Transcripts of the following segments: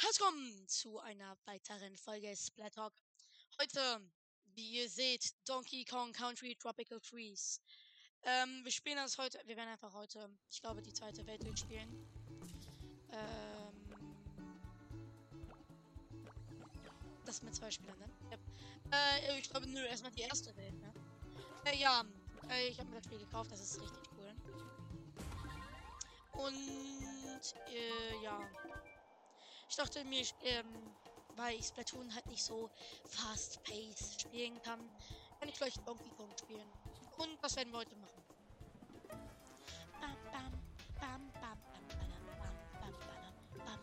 Herzlich willkommen zu einer weiteren Folge Splat Talk. Heute, wie ihr seht, Donkey Kong Country Tropical Freeze. Ähm, wir spielen das heute, wir werden einfach heute, ich glaube, die zweite Welt durchspielen. Ähm, das mit zwei Spielern, ne? Ja. Äh, ich glaube, nur erstmal die erste Welt, ne? Äh, ja, äh, ich habe mir das Spiel gekauft, das ist richtig cool. Und, äh, ja. Ich dachte mir, ähm, weil ich Splatoon halt nicht so fast-paced spielen kann, kann ich vielleicht Donkey Kong spielen. Und das werden wir heute machen. Bam, bam, bam, bam, bam, bam, bam, bam, bam, bam,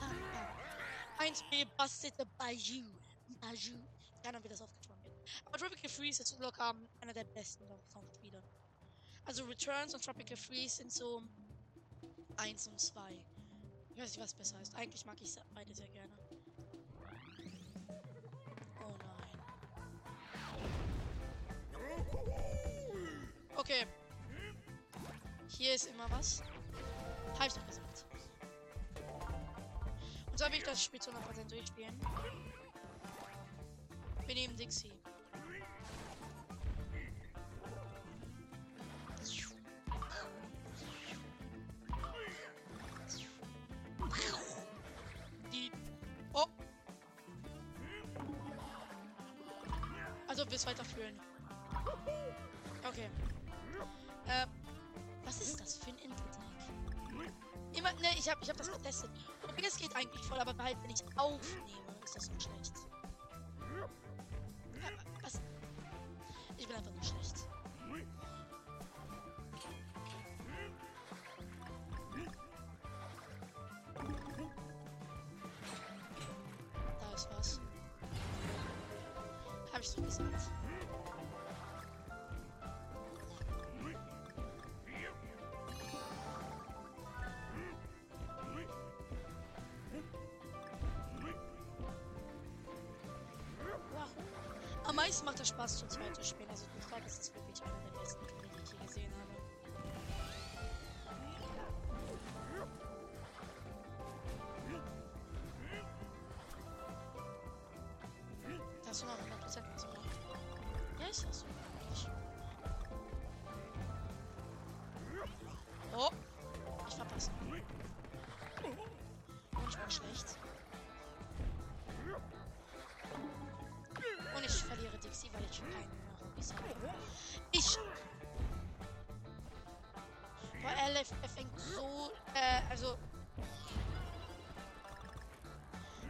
bam. 1B Bastete Baju. Baju. Keine Ahnung, wie das aufgeschrieben wird. Aber Tropical Freeze ist locker einer der besten Donkey Kong Spiele. Also Returns und Tropical Freeze sind so 1 und 2. Ich weiß nicht, was besser ist. Eigentlich mag ich beide sehr gerne. Oh nein. Okay. Hier ist immer was. Habe ich doch gesagt. Und so habe ich das Spiel zu 100% durchspielen. Wir nehmen Dixie. Ich hab, ich hab das getestet. Okay, es geht eigentlich voll, aber halt, wenn ich aufnehme, ist das so schlecht. Ja, was? Ich bin einfach nur schlecht. Da ist was. Hab ich so gesagt. Macht das Spaß zu zweit zu spielen. Also die Frage ist es wirklich einer der besten Spiele, die ich je gesehen habe. Das ist noch 100% was gemacht. Ja, ist das so. eigentlich. Oh! Ich verpasse. Und ich bin schlecht. Ich. Boah, er, fängt so. Äh, also.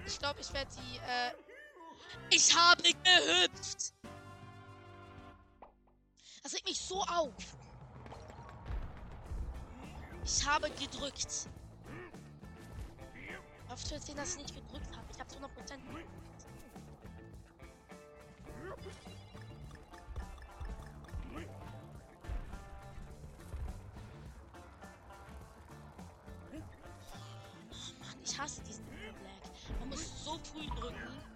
Ich glaube, ich werde die. Äh, ich habe gehüpft! Das regt mich so auf. Ich habe gedrückt. Auf zu erzählen, dass ich nicht gedrückt habe. Ich habe zu 100% Man muss so früh drücken.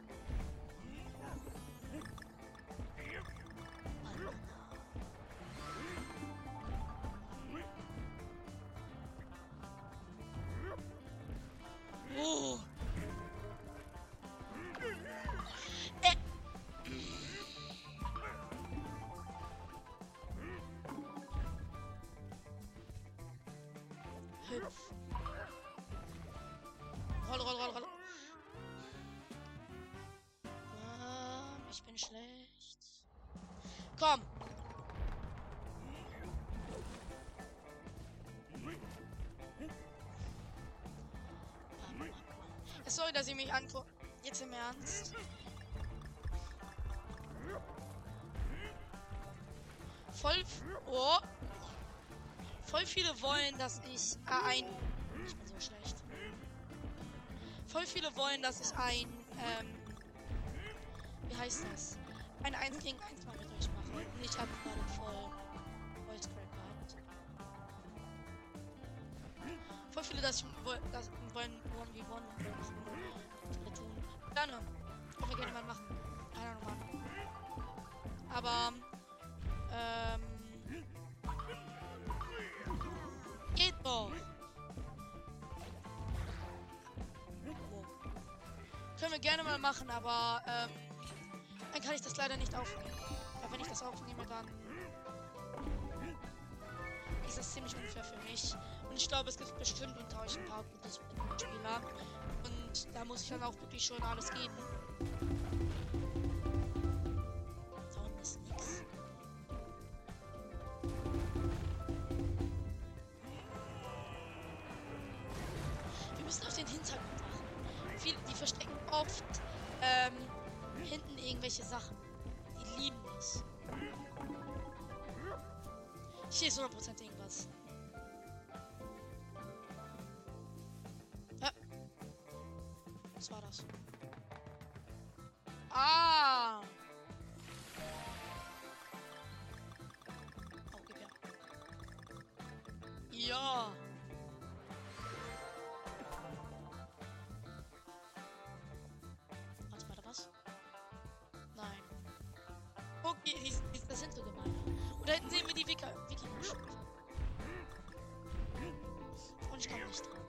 Ich bin schlecht. Komm. Ja, Sorry, dass ihr mich anguckt. Jetzt im Ernst. Voll. Oh. Voll viele wollen, dass ich äh, ein. Ich bin so schlecht. Voll viele wollen, dass ich ein. Ähm, wie heißt das? Ein 1 gegen 1 mal mit euch mache. Und ich habe gerade voll Voice Crack gehabt. Voll viele, dass ich das wollen 1v1 tun. Gerne. Können wir gerne mal machen. Keine Ahnung wann. Aber. Ähm. Geht doch. Können wir gerne mal machen, aber ähm, dann kann ich das leider nicht aufnehmen. Aber wenn ich das aufnehme, dann ist das ziemlich unfair für mich. Und ich glaube, es gibt bestimmt unter euch ein paar gute Spieler. Und da muss ich dann auch wirklich schon alles geben. Ja. Warte, warte, was? Nein. Okay, die, die, das sind so gemein. Und da hinten sehen wir die Wicker. Wikinger. Und ich komm nicht dran.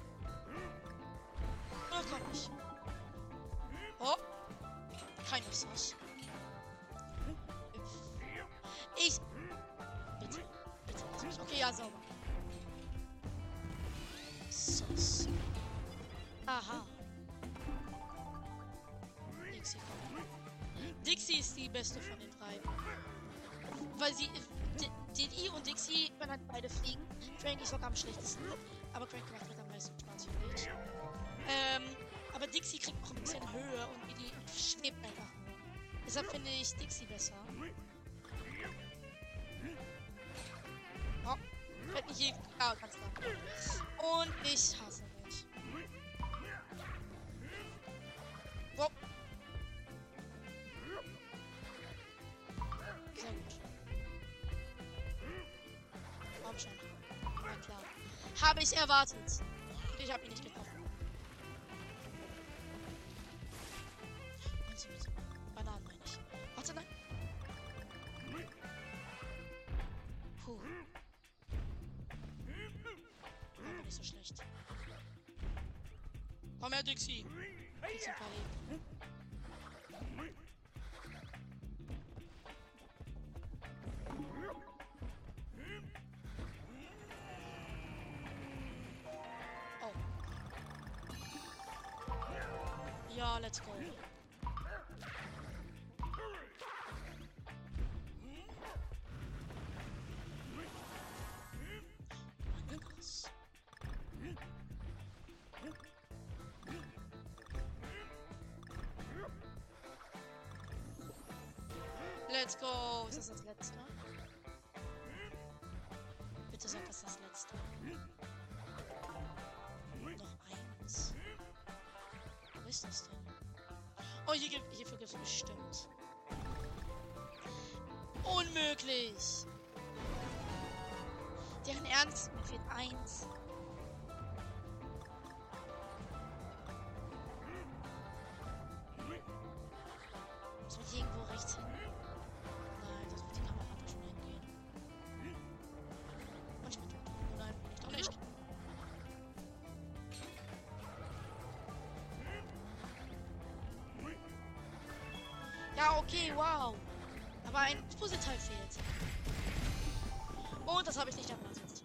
Oder komm ich? Oh. Keine Sauce. Beste von den drei. Weil sie. D- Diddy und Dixie können halt beide fliegen. Frank ist sogar am schlechtesten. Aber Frank macht halt am meisten Spaß, finde ich. Ähm, aber Dixie kriegt noch ein bisschen Höhe und Diddy schwebt einfach. Deshalb finde ich Dixie besser. Oh, fällt nicht hier. Ja, ganz klar. Und ich Na klar. Habe ich erwartet. Ich habe ihn nicht getroffen. Let's go. Let's go. Ist das das letzte? Bitte sag, das ist das letzte. Wo ist das denn? Oh, hier gibt hierfür gibt es bestimmt. Unmöglich! Deren Ernst, mir fehlt eins. Fehlt. Und das habe ich nicht erwartet.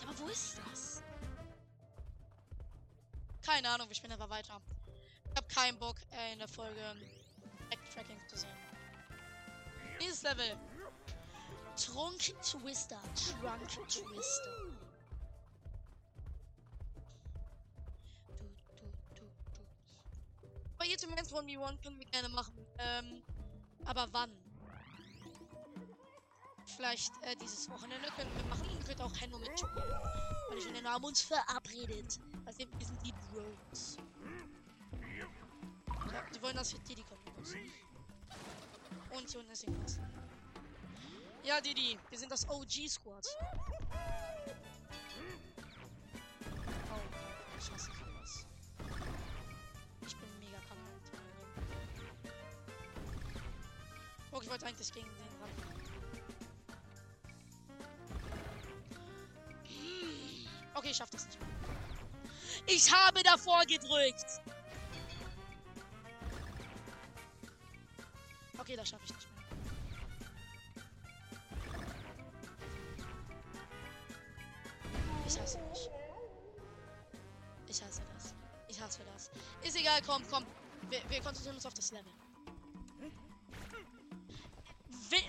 Ja, aber wo ist das? Keine Ahnung, wir spielen aber weiter. Ich habe keinen Bock, äh, in der Folge Backtracking zu sehen. Dieses Level. Trunk Twister. Trunk Twister. Aber jetzt im Moment 1v1 können wir gerne machen. Ähm, aber wann? Vielleicht äh, dieses Wochenende können wir machen. Ihr könnt auch Henno mitspielen. Weil ich und Henno haben uns verabredet. Also wir sind die Bros. Ja, die wollen, dass wir Didi kommen. Und hier unten ist irgendwas. Ja, Didi, wir sind das OG-Squad. Oh, ich Wollte eigentlich gegen den ran. Okay, ich schaff das nicht. Ich habe davor gedrückt. Okay, das schaffe ich nicht mehr. Ich hasse mich. Ich hasse das. Ich hasse das. Ist egal, komm, komm. Wir, wir konzentrieren uns auf das Level.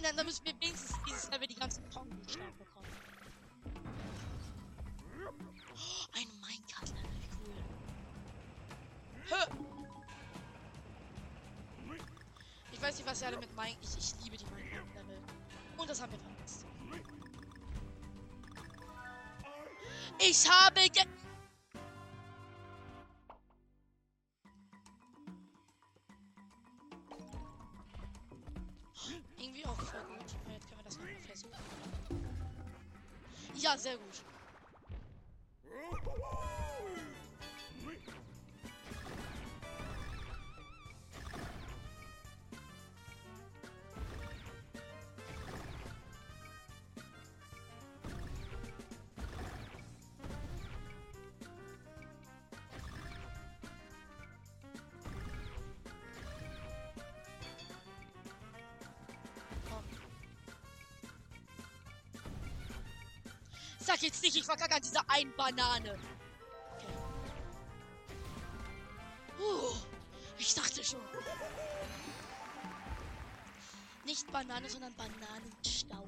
Dann, dann müssen wir wenigstens dieses Level die ganzen Pong-Buchstaben bekommen. Oh, ein Minecraft-Level, cool. Hö. Ich weiß nicht, was ihr alle mit Minecraft... Ich, ich liebe die Minecraft-Level. Und das haben wir verpasst. Ich habe ge... Ja, Sag jetzt nicht, ich verkacke an dieser einen Banane. Uh, ich dachte schon. Nicht Banane, sondern Bananenstau.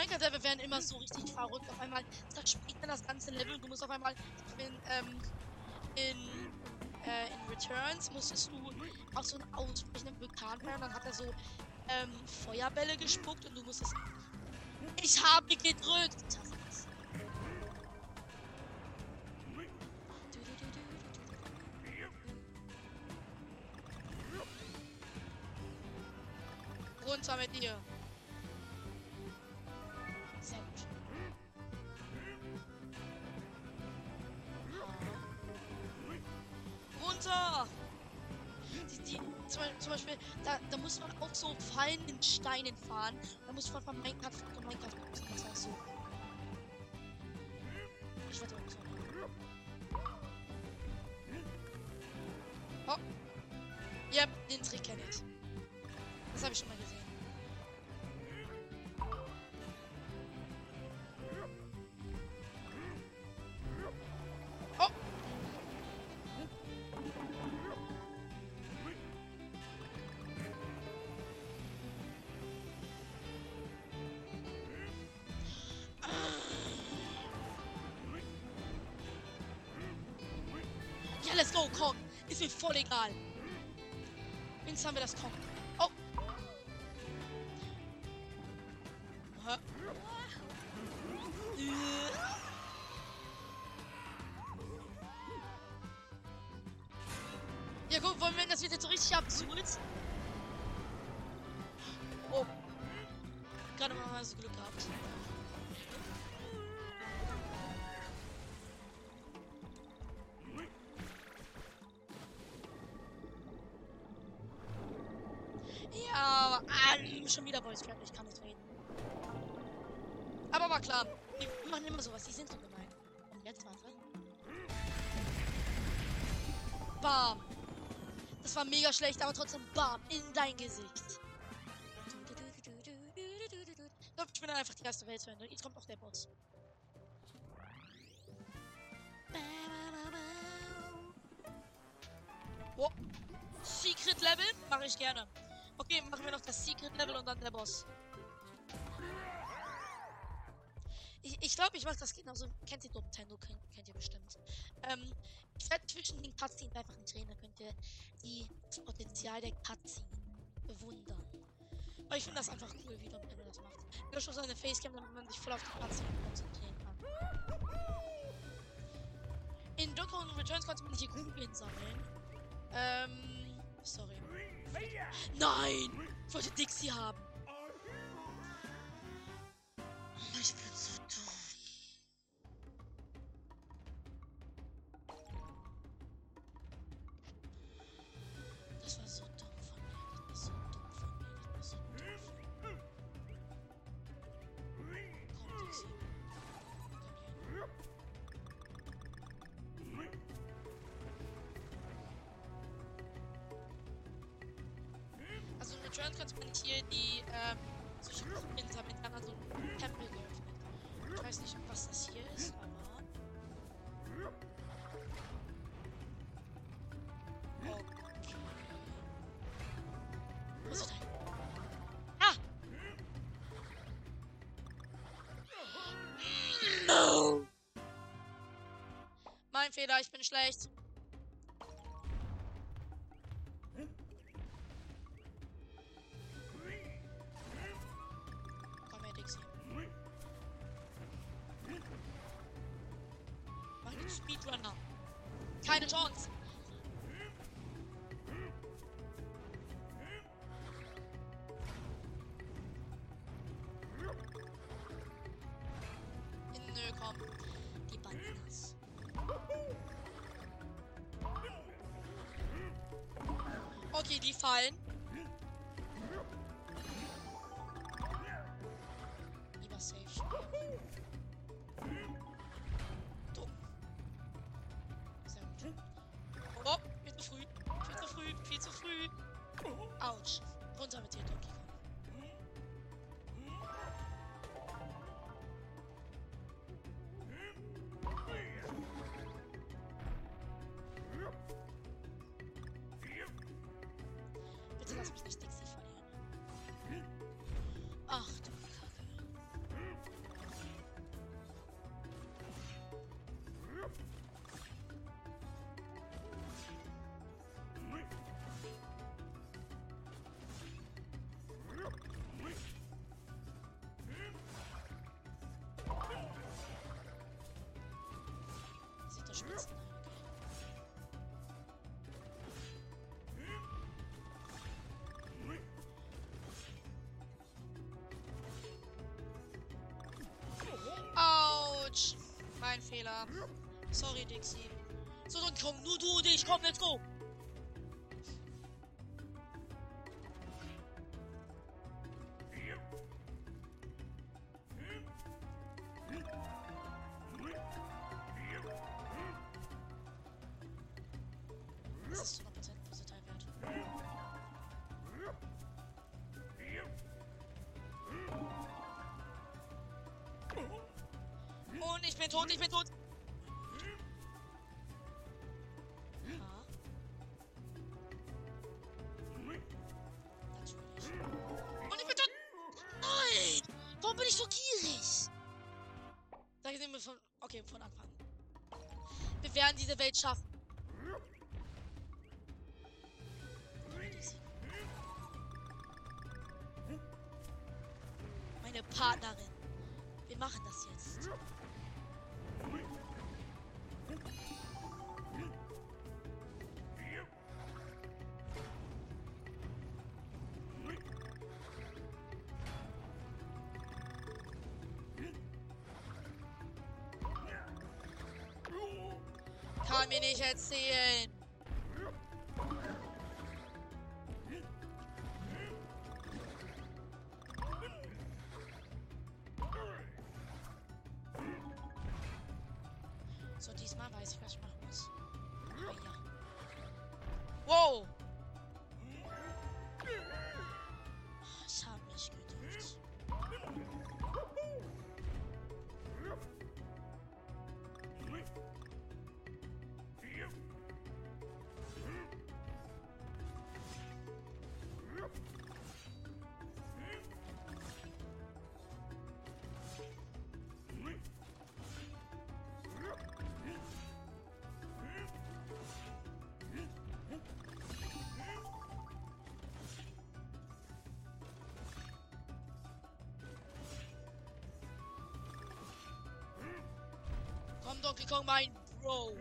Minecraft-Level werden immer so richtig verrückt. Auf einmal zerspringt dann das ganze Level du musst auf einmal in, ähm, in, äh, in Returns musstest du auf so einen ausbrechenden Vulkan fahren. Dann hat er so ähm, Feuerbälle gespuckt und du musstest. Ich habe gedrückt! Runter! Die, die, zum, zum Beispiel, da, da muss man auf so fallenden Steinen fahren. Da muss man von Minecraft zu Minecraft. Das heißt so. Ist mir voll egal. Wenigstens haben wir das Komm. Oh. Äh. Ja, guck, wollen wir, das wird jetzt so richtig absurd. Oh. Gerade mal so Glück gehabt. Voice Crack, ich kann nicht reden. Aber war klar, die machen immer sowas, die sind so gemein. Und jetzt warte. Bam. Das war mega schlecht, aber trotzdem bam, in dein Gesicht. Ich bin dann einfach die erste Welt zu Ende. Jetzt kommt noch der Boss. Oh. Secret Level mache ich gerne. Okay, machen wir noch das Secret Level und dann der Boss. Ich, ich glaube, ich mache das genauso. Kennt ihr Nintendo? Kennt, kennt ihr bestimmt. Ähm, ich werde zwischen den Cutscenes einfach ein Trainer, könnt ihr die, das Potenzial der Cutscene bewundern. Aber ich finde das einfach cool, wie Nintendo das macht. Löscht auch seine Facecam, damit man sich voll auf die Cutscene konzentrieren kann. In Donkey Kong Returns konnte man hier Kugeln sammeln. Ähm, sorry. Nein! Ich wollte Dixie haben. Ich Man hier die, ähm, solche Kugeln sammeln, dann also einen Tempel geöffnet. Ich weiß nicht, was das hier ist, aber... Okay. Wo ist er? Ah! No! Mein Fehler, ich bin schlecht. Safe. Dumm. Sehr gut. Oh, viel zu früh. Viel zu früh. Viel zu früh. Autsch. Runter mit dir, Donkey Kong. Mein Fehler. Sorry, Dixie. So, dann komm, nur du und ich. Komm, let's go. Partnerin. Wir machen das jetzt. Kann mir nicht erzählen. Donkey Kong, mein Bro.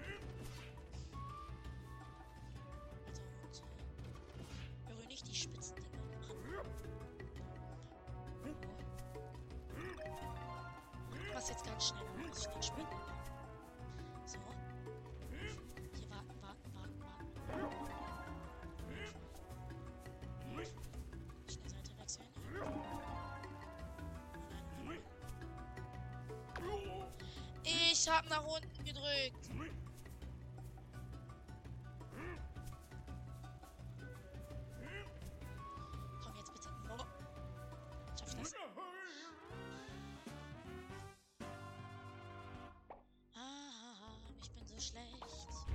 Ich schlecht.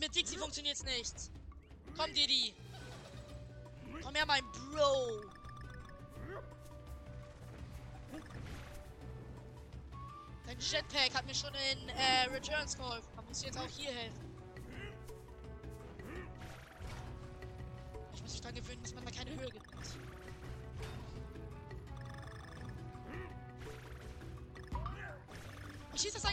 Mit Dixie funktioniert's nicht. Komm, Diddy. Komm her, mein Bro. Dein Jetpack hat mir schon in äh, Returns geholfen. Man muss jetzt auch hier helfen. Ich muss mich daran gewöhnen, dass man da keine Höhe gibt. Ich ist das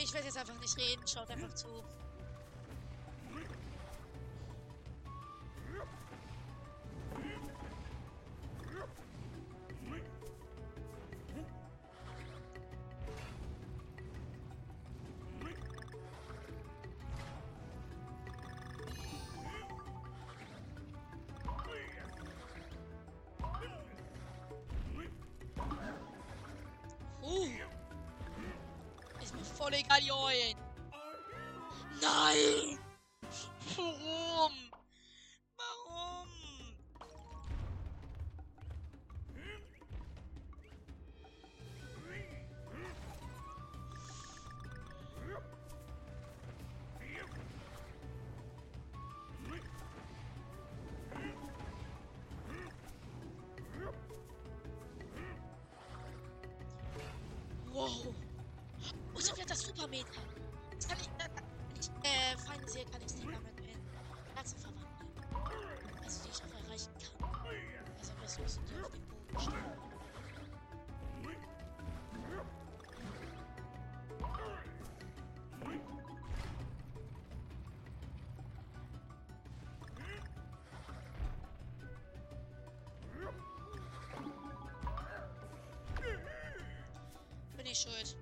Ich werde jetzt einfach nicht reden, schaut einfach zu. Ist mir voll egal, Join. Nein! Warum? Schuld.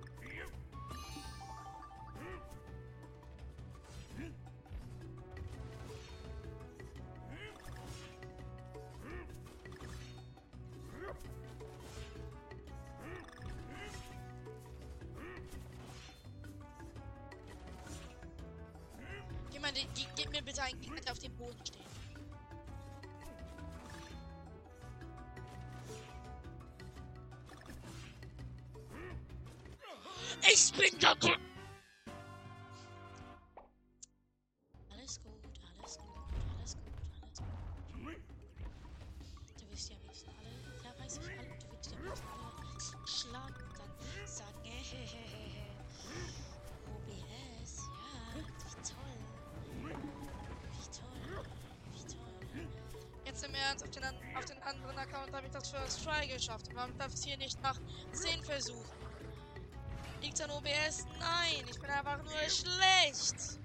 Jemand, gib, gib mir bitte Gegner, der auf dem Boden steht. Gott. Alles gut, alles gut, alles gut, alles gut. Du willst ja am liebsten alle, ja weiß ich alle, du willst ja am liebsten alle schlagen und dann sagen, hehehehe. OBS, ja, wie toll. Wie toll, wie toll. Jetzt im Ernst, auf den, auf den anderen Account habe ich das First Try geschafft. Warum darf es hier nicht nach 10 versuchen? Liegt's an OBS? Nein, ich bin einfach nur schlecht.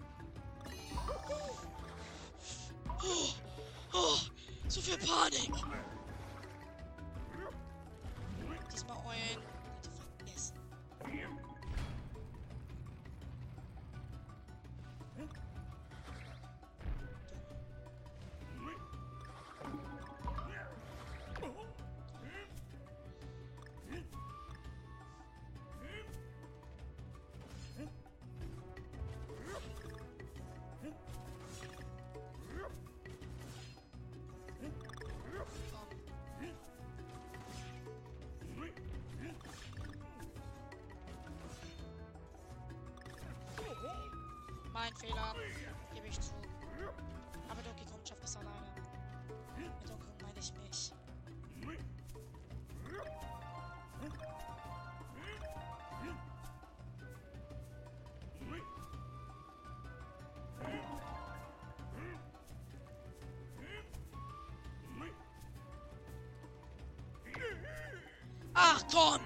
Oh, oh, so viel Panik. Diesmal Eulen. Ach komm!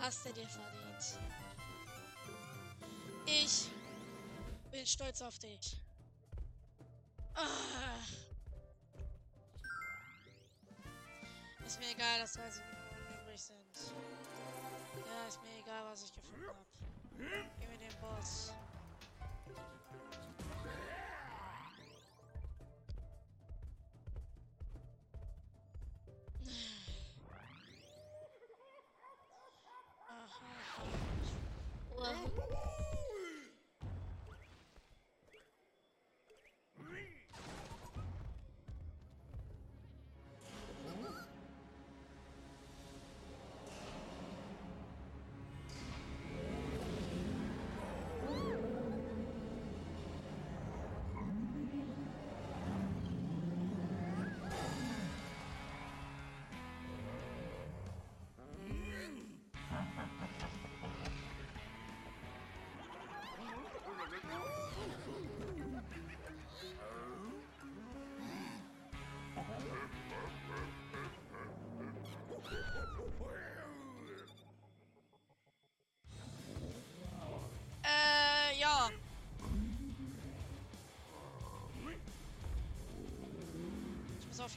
Hast du dir verdient. Ich bin stolz auf dich. Ah. Ist mir egal, dass 30 Minuten übrig sind. Ja, ist mir egal, was ich gefunden habe. Gib mir den Boss.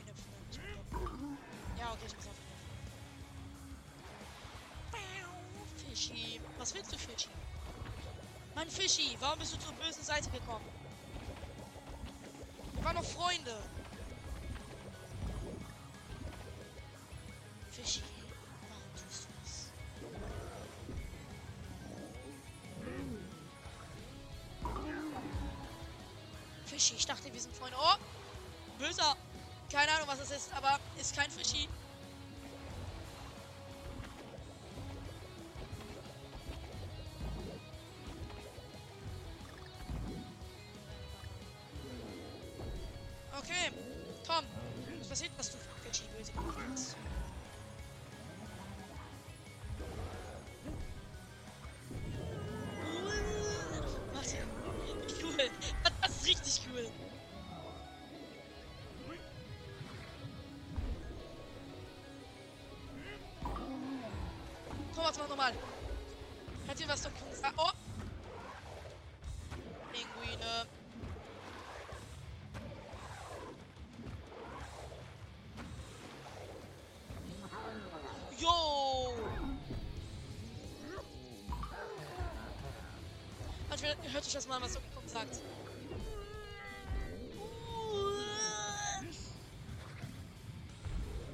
Auf. Ja, okay, ich muss auf ihn hüpfen. Fischi. Was willst du, Fischi? Mann, Fischi, warum bist du zur bösen Seite gekommen? Wir waren noch Freunde. Fischi, warum tust du das? Fischi, ich dachte, wir sind Freunde. Oh! Böser! Ist, aber ist kein Fischi. Okay, komm. Was passiert, was du Fischi böse hast? Dir was doch gesagt? Oh! Pinguine. Yo! Manchmal hört euch das mal, was Donkey Kong sagt.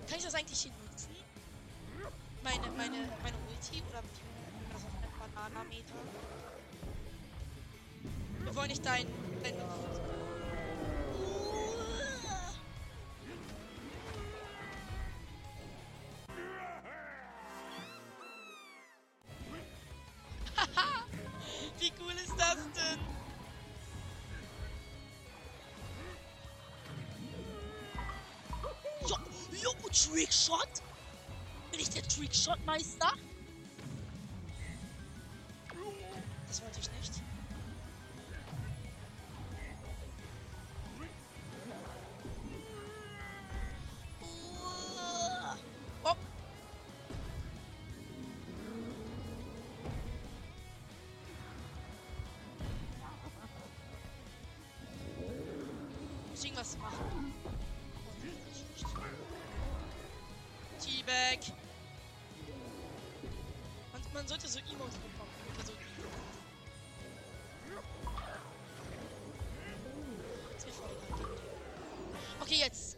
Kann ich das eigentlich hier nutzen? Meine, meine, meine Ulti oder wie Mana Wir wollen nicht dein. dein Wie cool ist das denn? Jo, jo, Trickshot? Bin ich der Trickshot-Meister? Teabag. Man, man sollte so Emotes bekommen. Oder so Ist mir voll egal. Okay, jetzt.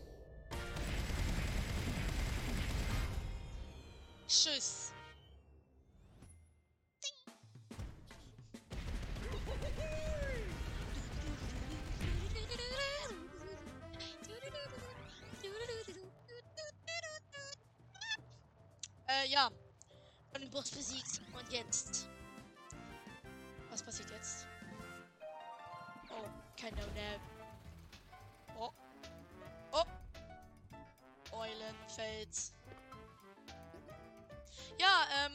Ja. Und den Boss besiegt. Und jetzt. Was passiert jetzt? Oh, kein No-Name. Oh. Oh. Eulenfels. Ja, ähm.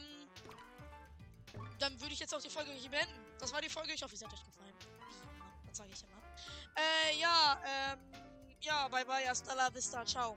Dann würde ich jetzt auch die Folge hier beenden. Das war die Folge. Ich hoffe, es hat euch gefallen. Das sage ich immer. Äh, ja, ähm. Ja, bye bye. Hasta la vista. Ciao.